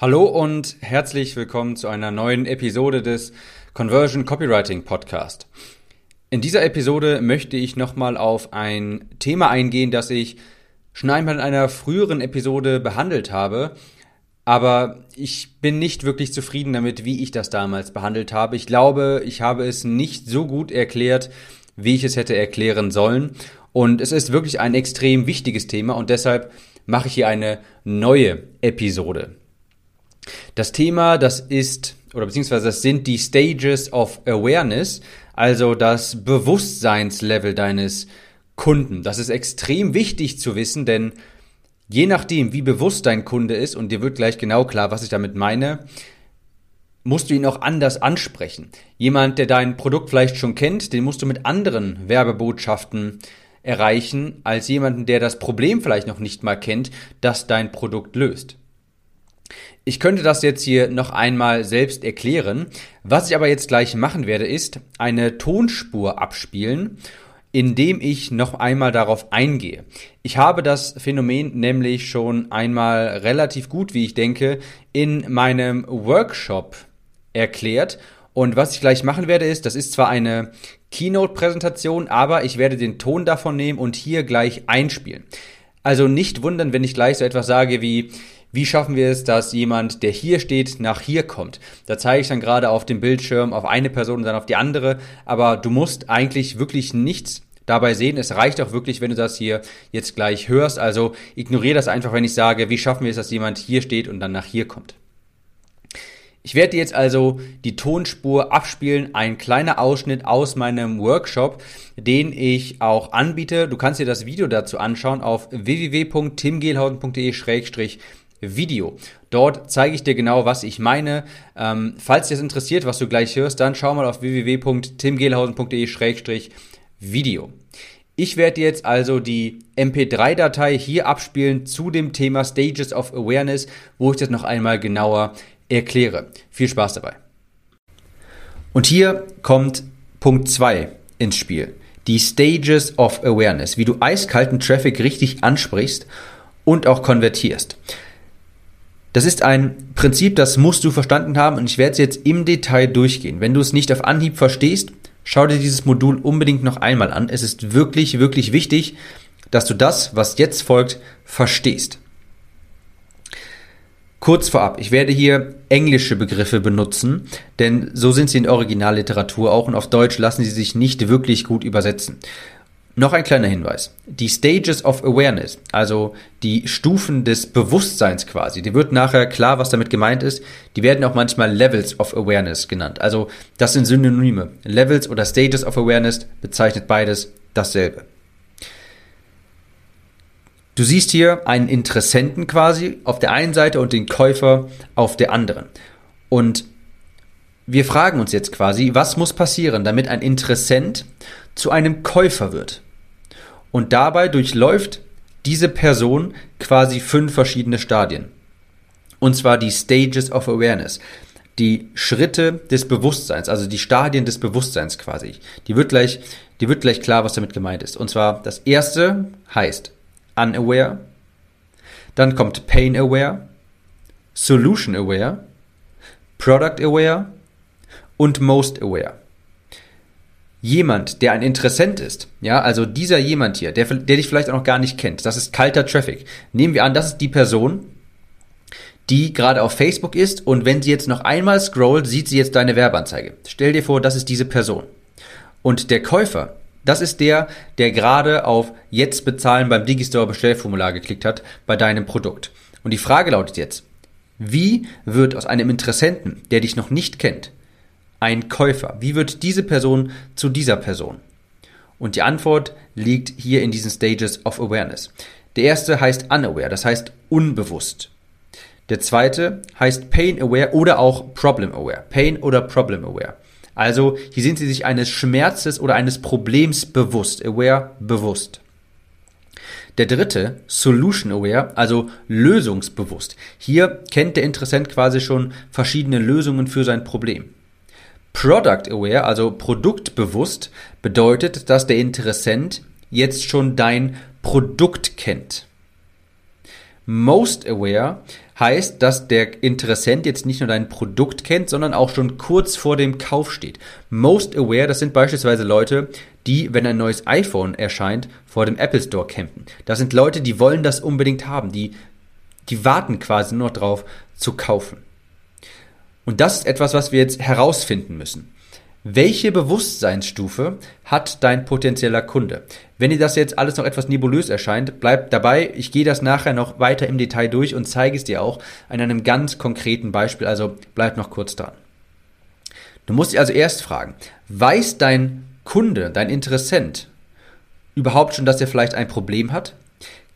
Hallo und herzlich willkommen zu einer neuen Episode des Conversion Copywriting Podcast. In dieser Episode möchte ich nochmal auf ein Thema eingehen, das ich schon einmal in einer früheren Episode behandelt habe, aber ich bin nicht wirklich zufrieden damit, wie ich das damals behandelt habe. Ich glaube, ich habe es nicht so gut erklärt, wie ich es hätte erklären sollen. Und es ist wirklich ein extrem wichtiges Thema und deshalb mache ich hier eine neue Episode. Das Thema, das ist, oder beziehungsweise das sind die Stages of Awareness, also das Bewusstseinslevel deines Kunden. Das ist extrem wichtig zu wissen, denn je nachdem, wie bewusst dein Kunde ist, und dir wird gleich genau klar, was ich damit meine, musst du ihn auch anders ansprechen. Jemand, der dein Produkt vielleicht schon kennt, den musst du mit anderen Werbebotschaften erreichen, als jemanden, der das Problem vielleicht noch nicht mal kennt, das dein Produkt löst. Ich könnte das jetzt hier noch einmal selbst erklären. Was ich aber jetzt gleich machen werde, ist eine Tonspur abspielen, indem ich noch einmal darauf eingehe. Ich habe das Phänomen nämlich schon einmal relativ gut, wie ich denke, in meinem Workshop erklärt. Und was ich gleich machen werde, ist, das ist zwar eine Keynote-Präsentation, aber ich werde den Ton davon nehmen und hier gleich einspielen. Also nicht wundern, wenn ich gleich so etwas sage wie, wie schaffen wir es, dass jemand, der hier steht, nach hier kommt? Da zeige ich dann gerade auf dem Bildschirm auf eine Person und dann auf die andere, aber du musst eigentlich wirklich nichts dabei sehen. Es reicht auch wirklich, wenn du das hier jetzt gleich hörst. Also ignoriere das einfach, wenn ich sage, wie schaffen wir es, dass jemand hier steht und dann nach hier kommt. Ich werde jetzt also die Tonspur abspielen, ein kleiner Ausschnitt aus meinem Workshop, den ich auch anbiete. Du kannst dir das Video dazu anschauen auf www.timgehlhausen.de Video. Dort zeige ich dir genau, was ich meine. Ähm, falls dir das interessiert, was du gleich hörst, dann schau mal auf www.timgehlhausen.de-video. Ich werde jetzt also die MP3-Datei hier abspielen zu dem Thema Stages of Awareness, wo ich das noch einmal genauer erkläre. Viel Spaß dabei. Und hier kommt Punkt 2 ins Spiel. Die Stages of Awareness, wie du eiskalten Traffic richtig ansprichst und auch konvertierst. Das ist ein Prinzip, das musst du verstanden haben und ich werde es jetzt im Detail durchgehen. Wenn du es nicht auf Anhieb verstehst, schau dir dieses Modul unbedingt noch einmal an. Es ist wirklich, wirklich wichtig, dass du das, was jetzt folgt, verstehst. Kurz vorab, ich werde hier englische Begriffe benutzen, denn so sind sie in Originalliteratur auch und auf Deutsch lassen sie sich nicht wirklich gut übersetzen. Noch ein kleiner Hinweis. Die Stages of Awareness, also die Stufen des Bewusstseins quasi, die wird nachher klar, was damit gemeint ist. Die werden auch manchmal Levels of Awareness genannt. Also das sind Synonyme. Levels oder Stages of Awareness bezeichnet beides dasselbe. Du siehst hier einen Interessenten quasi auf der einen Seite und den Käufer auf der anderen. Und wir fragen uns jetzt quasi, was muss passieren, damit ein Interessent zu einem Käufer wird? Und dabei durchläuft diese Person quasi fünf verschiedene Stadien. Und zwar die Stages of Awareness. Die Schritte des Bewusstseins, also die Stadien des Bewusstseins quasi. Die wird gleich, die wird gleich klar, was damit gemeint ist. Und zwar das erste heißt unaware. Dann kommt pain aware, solution aware, product aware und most aware jemand, der ein Interessent ist, ja, also dieser jemand hier, der, der dich vielleicht auch noch gar nicht kennt, das ist kalter Traffic. Nehmen wir an, das ist die Person, die gerade auf Facebook ist und wenn sie jetzt noch einmal scrollt, sieht sie jetzt deine Werbeanzeige. Stell dir vor, das ist diese Person. Und der Käufer, das ist der, der gerade auf Jetzt bezahlen beim Digistore Bestellformular geklickt hat bei deinem Produkt. Und die Frage lautet jetzt, wie wird aus einem Interessenten, der dich noch nicht kennt, ein Käufer? Wie wird diese Person zu dieser Person? Und die Antwort liegt hier in diesen Stages of Awareness. Der erste heißt unaware, das heißt unbewusst. Der zweite heißt pain aware oder auch problem aware. Pain oder problem aware. Also hier sind sie sich eines Schmerzes oder eines Problems bewusst. Aware bewusst. Der dritte, Solution Aware, also lösungsbewusst. Hier kennt der Interessent quasi schon verschiedene Lösungen für sein Problem. Product Aware, also produktbewusst, bedeutet, dass der Interessent jetzt schon dein Produkt kennt. Most Aware heißt, dass der Interessent jetzt nicht nur dein Produkt kennt, sondern auch schon kurz vor dem Kauf steht. Most aware, das sind beispielsweise Leute, die, wenn ein neues iPhone erscheint, vor dem Apple Store campen. Das sind Leute, die wollen das unbedingt haben, die, die warten quasi nur drauf zu kaufen. Und das ist etwas, was wir jetzt herausfinden müssen. Welche Bewusstseinsstufe hat dein potenzieller Kunde? Wenn dir das jetzt alles noch etwas nebulös erscheint, bleib dabei. Ich gehe das nachher noch weiter im Detail durch und zeige es dir auch an einem ganz konkreten Beispiel. Also bleib noch kurz dran. Du musst dich also erst fragen, weiß dein Kunde, dein Interessent überhaupt schon, dass er vielleicht ein Problem hat?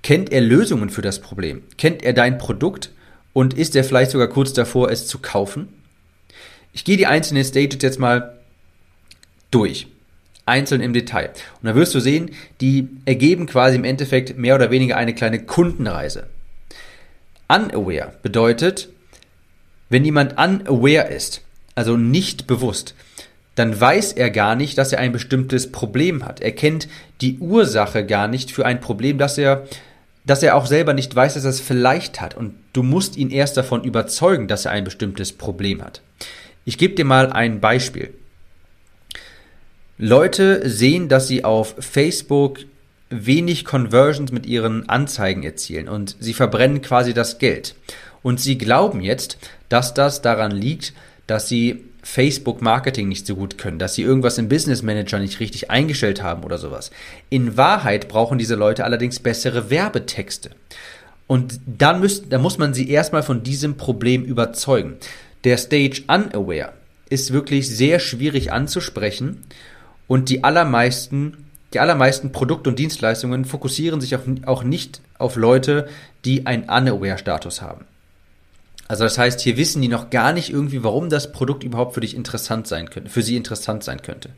Kennt er Lösungen für das Problem? Kennt er dein Produkt? Und ist er vielleicht sogar kurz davor, es zu kaufen? Ich gehe die einzelnen Stages jetzt mal durch. Einzeln im Detail. Und da wirst du sehen, die ergeben quasi im Endeffekt mehr oder weniger eine kleine Kundenreise. Unaware bedeutet, wenn jemand unaware ist, also nicht bewusst, dann weiß er gar nicht, dass er ein bestimmtes Problem hat. Er kennt die Ursache gar nicht für ein Problem, das er, dass er auch selber nicht weiß, dass er es vielleicht hat. Und du musst ihn erst davon überzeugen, dass er ein bestimmtes Problem hat. Ich gebe dir mal ein Beispiel. Leute sehen, dass sie auf Facebook wenig Conversions mit ihren Anzeigen erzielen und sie verbrennen quasi das Geld. Und sie glauben jetzt, dass das daran liegt, dass sie Facebook Marketing nicht so gut können, dass sie irgendwas im Business Manager nicht richtig eingestellt haben oder sowas. In Wahrheit brauchen diese Leute allerdings bessere Werbetexte. Und dann, müsst, dann muss man sie erstmal von diesem Problem überzeugen. Der Stage Unaware ist wirklich sehr schwierig anzusprechen und die allermeisten, die allermeisten Produkte und Dienstleistungen fokussieren sich auch nicht auf Leute, die einen Unaware-Status haben. Also das heißt, hier wissen die noch gar nicht irgendwie, warum das Produkt überhaupt für dich interessant sein könnte, für sie interessant sein könnte.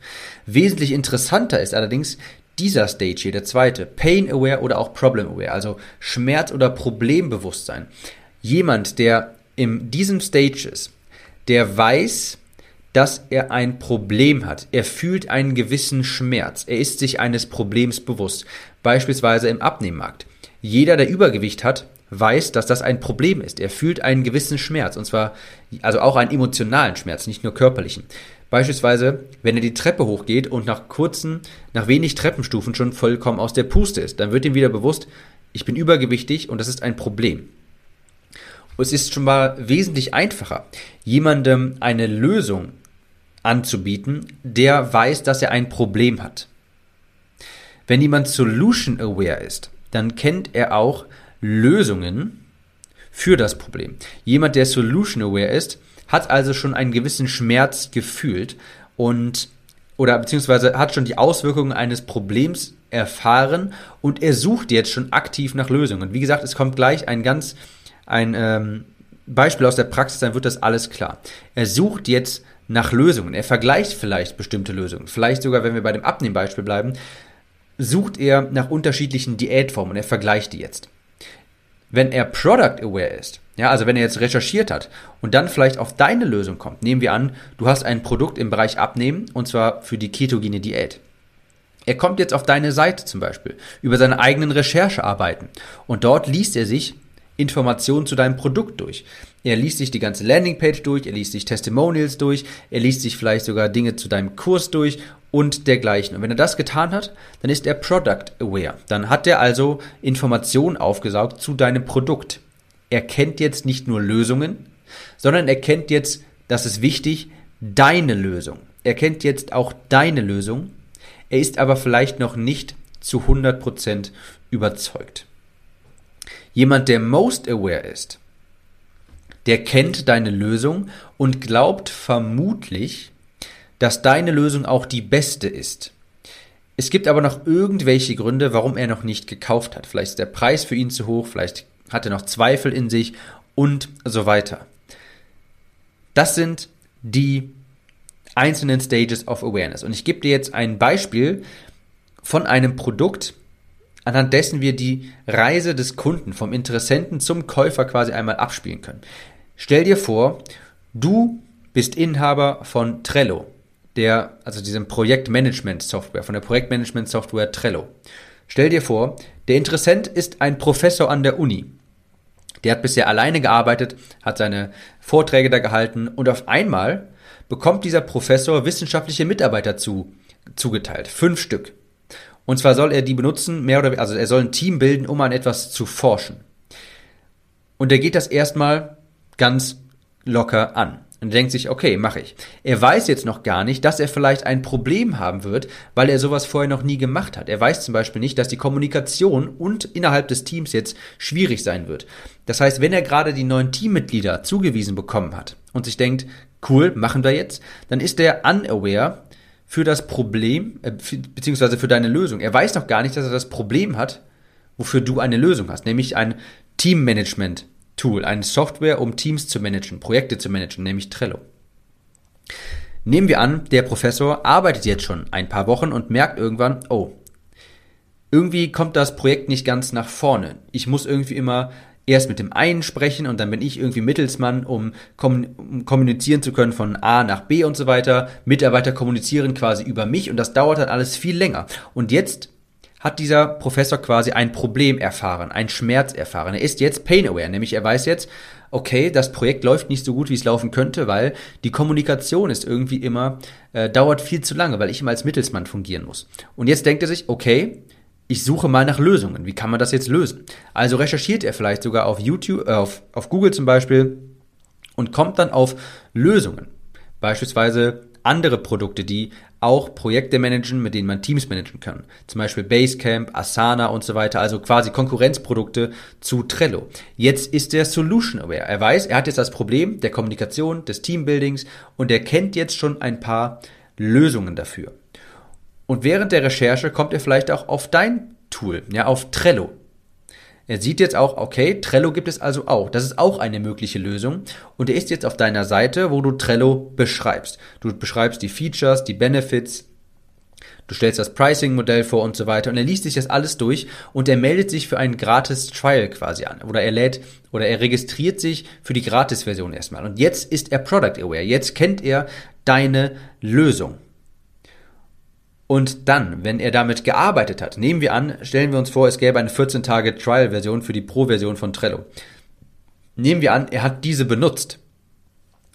Wesentlich interessanter ist allerdings dieser Stage hier, der zweite, Pain Aware oder auch Problem Aware, also Schmerz- oder Problembewusstsein. Jemand, der in diesem Stage ist, der weiß, dass er ein Problem hat. Er fühlt einen gewissen Schmerz. Er ist sich eines Problems bewusst. Beispielsweise im Abnehmmarkt. Jeder, der Übergewicht hat, weiß, dass das ein Problem ist. Er fühlt einen gewissen Schmerz. Und zwar, also auch einen emotionalen Schmerz, nicht nur körperlichen. Beispielsweise, wenn er die Treppe hochgeht und nach kurzen, nach wenig Treppenstufen schon vollkommen aus der Puste ist, dann wird ihm wieder bewusst, ich bin übergewichtig und das ist ein Problem. Und es ist schon mal wesentlich einfacher, jemandem eine Lösung anzubieten, der weiß, dass er ein Problem hat. Wenn jemand solution aware ist, dann kennt er auch Lösungen für das Problem. Jemand, der solution aware ist, hat also schon einen gewissen Schmerz gefühlt und oder beziehungsweise hat schon die Auswirkungen eines Problems erfahren und er sucht jetzt schon aktiv nach Lösungen. Wie gesagt, es kommt gleich ein ganz ein ähm, Beispiel aus der Praxis, dann wird das alles klar. Er sucht jetzt nach Lösungen. Er vergleicht vielleicht bestimmte Lösungen. Vielleicht sogar, wenn wir bei dem Abnehmbeispiel bleiben, sucht er nach unterschiedlichen Diätformen er vergleicht die jetzt. Wenn er Product Aware ist, ja, also wenn er jetzt recherchiert hat und dann vielleicht auf deine Lösung kommt, nehmen wir an, du hast ein Produkt im Bereich Abnehmen und zwar für die ketogene Diät. Er kommt jetzt auf deine Seite zum Beispiel über seine eigenen Recherchearbeiten und dort liest er sich Informationen zu deinem Produkt durch. Er liest sich die ganze Landingpage durch, er liest sich Testimonials durch, er liest sich vielleicht sogar Dinge zu deinem Kurs durch und dergleichen. Und wenn er das getan hat, dann ist er Product Aware. Dann hat er also Informationen aufgesaugt zu deinem Produkt. Er kennt jetzt nicht nur Lösungen, sondern er kennt jetzt, das ist wichtig, deine Lösung. Er kennt jetzt auch deine Lösung. Er ist aber vielleicht noch nicht zu 100% überzeugt. Jemand, der most aware ist, der kennt deine Lösung und glaubt vermutlich, dass deine Lösung auch die beste ist. Es gibt aber noch irgendwelche Gründe, warum er noch nicht gekauft hat. Vielleicht ist der Preis für ihn zu hoch, vielleicht hat er noch Zweifel in sich und so weiter. Das sind die einzelnen Stages of Awareness. Und ich gebe dir jetzt ein Beispiel von einem Produkt, anhand dessen wir die Reise des Kunden vom Interessenten zum Käufer quasi einmal abspielen können. Stell dir vor, du bist Inhaber von Trello, der, also diesem Projektmanagement-Software, von der Projektmanagement-Software Trello. Stell dir vor, der Interessent ist ein Professor an der Uni Der hat bisher alleine gearbeitet, hat seine Vorträge da gehalten und auf einmal bekommt dieser Professor wissenschaftliche Mitarbeiter zu, zugeteilt. Fünf Stück. Und zwar soll er die benutzen, mehr oder also er soll ein Team bilden, um an etwas zu forschen. Und er geht das erstmal ganz locker an und denkt sich, okay, mache ich. Er weiß jetzt noch gar nicht, dass er vielleicht ein Problem haben wird, weil er sowas vorher noch nie gemacht hat. Er weiß zum Beispiel nicht, dass die Kommunikation und innerhalb des Teams jetzt schwierig sein wird. Das heißt, wenn er gerade die neuen Teammitglieder zugewiesen bekommen hat und sich denkt, cool, machen wir jetzt, dann ist er unaware für das Problem, äh, beziehungsweise für deine Lösung. Er weiß noch gar nicht, dass er das Problem hat, wofür du eine Lösung hast, nämlich ein Teammanagement Tool, eine Software, um Teams zu managen, Projekte zu managen, nämlich Trello. Nehmen wir an, der Professor arbeitet jetzt schon ein paar Wochen und merkt irgendwann, oh, irgendwie kommt das Projekt nicht ganz nach vorne. Ich muss irgendwie immer erst mit dem einen sprechen und dann bin ich irgendwie Mittelsmann, um, kommunizieren zu können von A nach B und so weiter. Mitarbeiter kommunizieren quasi über mich und das dauert dann alles viel länger. Und jetzt hat dieser Professor quasi ein Problem erfahren, ein Schmerz erfahren. Er ist jetzt pain aware, nämlich er weiß jetzt, okay, das Projekt läuft nicht so gut, wie es laufen könnte, weil die Kommunikation ist irgendwie immer, äh, dauert viel zu lange, weil ich immer als Mittelsmann fungieren muss. Und jetzt denkt er sich, okay, ich suche mal nach Lösungen. Wie kann man das jetzt lösen? Also recherchiert er vielleicht sogar auf YouTube, äh, auf, auf Google zum Beispiel und kommt dann auf Lösungen. Beispielsweise andere Produkte, die auch Projekte managen, mit denen man Teams managen kann. Zum Beispiel Basecamp, Asana und so weiter, also quasi Konkurrenzprodukte zu Trello. Jetzt ist er Solution Aware. Er weiß, er hat jetzt das Problem der Kommunikation, des Teambuildings und er kennt jetzt schon ein paar Lösungen dafür. Und während der Recherche kommt er vielleicht auch auf dein Tool, ja, auf Trello. Er sieht jetzt auch, okay, Trello gibt es also auch. Das ist auch eine mögliche Lösung. Und er ist jetzt auf deiner Seite, wo du Trello beschreibst. Du beschreibst die Features, die Benefits, du stellst das Pricing-Modell vor und so weiter. Und er liest sich das alles durch und er meldet sich für einen Gratis-Trial quasi an. Oder er lädt oder er registriert sich für die Gratis-Version erstmal. Und jetzt ist er Product Aware. Jetzt kennt er deine Lösung. Und dann, wenn er damit gearbeitet hat, nehmen wir an, stellen wir uns vor, es gäbe eine 14 Tage Trial-Version für die Pro-Version von Trello. Nehmen wir an, er hat diese benutzt.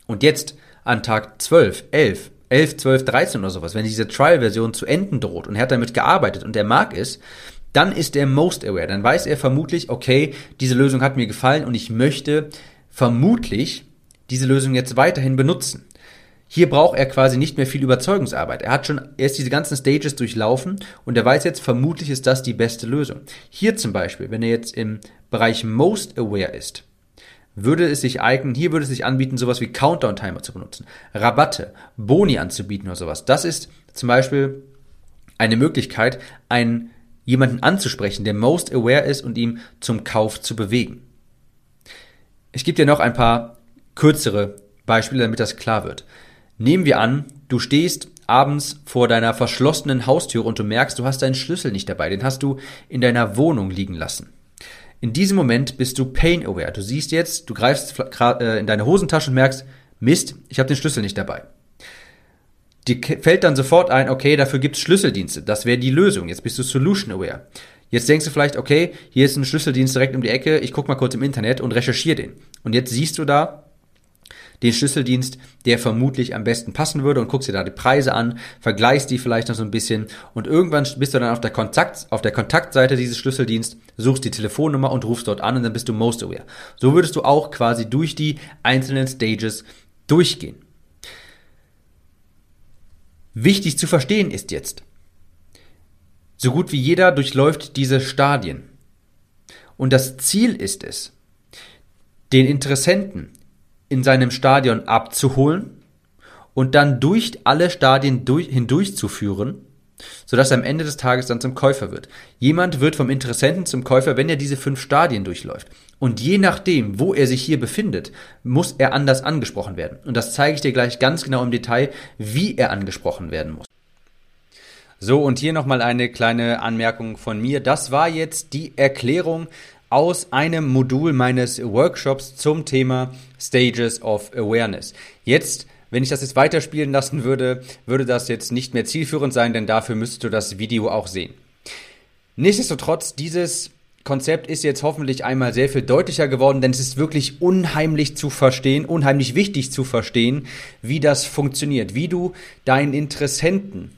Und jetzt an Tag 12, 11, 11, 12, 13 oder sowas, wenn diese Trial-Version zu enden droht und er hat damit gearbeitet und er mag es, dann ist er most aware. Dann weiß er vermutlich, okay, diese Lösung hat mir gefallen und ich möchte vermutlich diese Lösung jetzt weiterhin benutzen. Hier braucht er quasi nicht mehr viel Überzeugungsarbeit. Er hat schon erst diese ganzen Stages durchlaufen und er weiß jetzt, vermutlich ist das die beste Lösung. Hier zum Beispiel, wenn er jetzt im Bereich Most Aware ist, würde es sich eignen, hier würde es sich anbieten, sowas wie Countdown-Timer zu benutzen, Rabatte, Boni anzubieten oder sowas. Das ist zum Beispiel eine Möglichkeit, einen jemanden anzusprechen, der most aware ist und ihm zum Kauf zu bewegen. Ich gebe dir noch ein paar kürzere Beispiele, damit das klar wird. Nehmen wir an, du stehst abends vor deiner verschlossenen Haustür und du merkst, du hast deinen Schlüssel nicht dabei, den hast du in deiner Wohnung liegen lassen. In diesem Moment bist du pain aware. Du siehst jetzt, du greifst äh, in deine Hosentasche und merkst, Mist, ich habe den Schlüssel nicht dabei. Dir fällt dann sofort ein, okay, dafür gibt's Schlüsseldienste. Das wäre die Lösung. Jetzt bist du solution aware. Jetzt denkst du vielleicht, okay, hier ist ein Schlüsseldienst direkt um die Ecke, ich guck mal kurz im Internet und recherchiere den. Und jetzt siehst du da, den Schlüsseldienst, der vermutlich am besten passen würde und guckst dir da die Preise an, vergleichst die vielleicht noch so ein bisschen und irgendwann bist du dann auf der Kontakt, auf der Kontaktseite dieses Schlüsseldienst, suchst die Telefonnummer und rufst dort an und dann bist du most aware. So würdest du auch quasi durch die einzelnen Stages durchgehen. Wichtig zu verstehen ist jetzt, so gut wie jeder durchläuft diese Stadien. Und das Ziel ist es, den Interessenten in seinem Stadion abzuholen und dann durch alle Stadien durch, hindurchzuführen, sodass er am Ende des Tages dann zum Käufer wird. Jemand wird vom Interessenten zum Käufer, wenn er diese fünf Stadien durchläuft. Und je nachdem, wo er sich hier befindet, muss er anders angesprochen werden. Und das zeige ich dir gleich ganz genau im Detail, wie er angesprochen werden muss. So, und hier nochmal eine kleine Anmerkung von mir. Das war jetzt die Erklärung aus einem Modul meines Workshops zum Thema Stages of Awareness. Jetzt, wenn ich das jetzt weiterspielen lassen würde, würde das jetzt nicht mehr zielführend sein, denn dafür müsstest du das Video auch sehen. Nichtsdestotrotz, dieses Konzept ist jetzt hoffentlich einmal sehr viel deutlicher geworden, denn es ist wirklich unheimlich zu verstehen, unheimlich wichtig zu verstehen, wie das funktioniert, wie du deinen Interessenten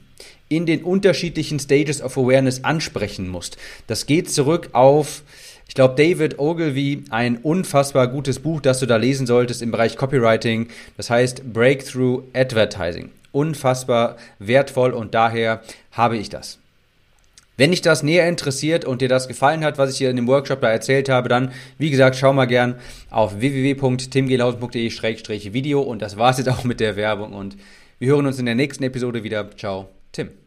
in den unterschiedlichen Stages of Awareness ansprechen musst. Das geht zurück auf ich glaube, David Ogilvy, ein unfassbar gutes Buch, das du da lesen solltest im Bereich Copywriting. Das heißt Breakthrough Advertising. Unfassbar wertvoll und daher habe ich das. Wenn dich das näher interessiert und dir das gefallen hat, was ich hier in dem Workshop da erzählt habe, dann, wie gesagt, schau mal gern auf www.timgelhausen.de-video und das war's jetzt auch mit der Werbung und wir hören uns in der nächsten Episode wieder. Ciao, Tim.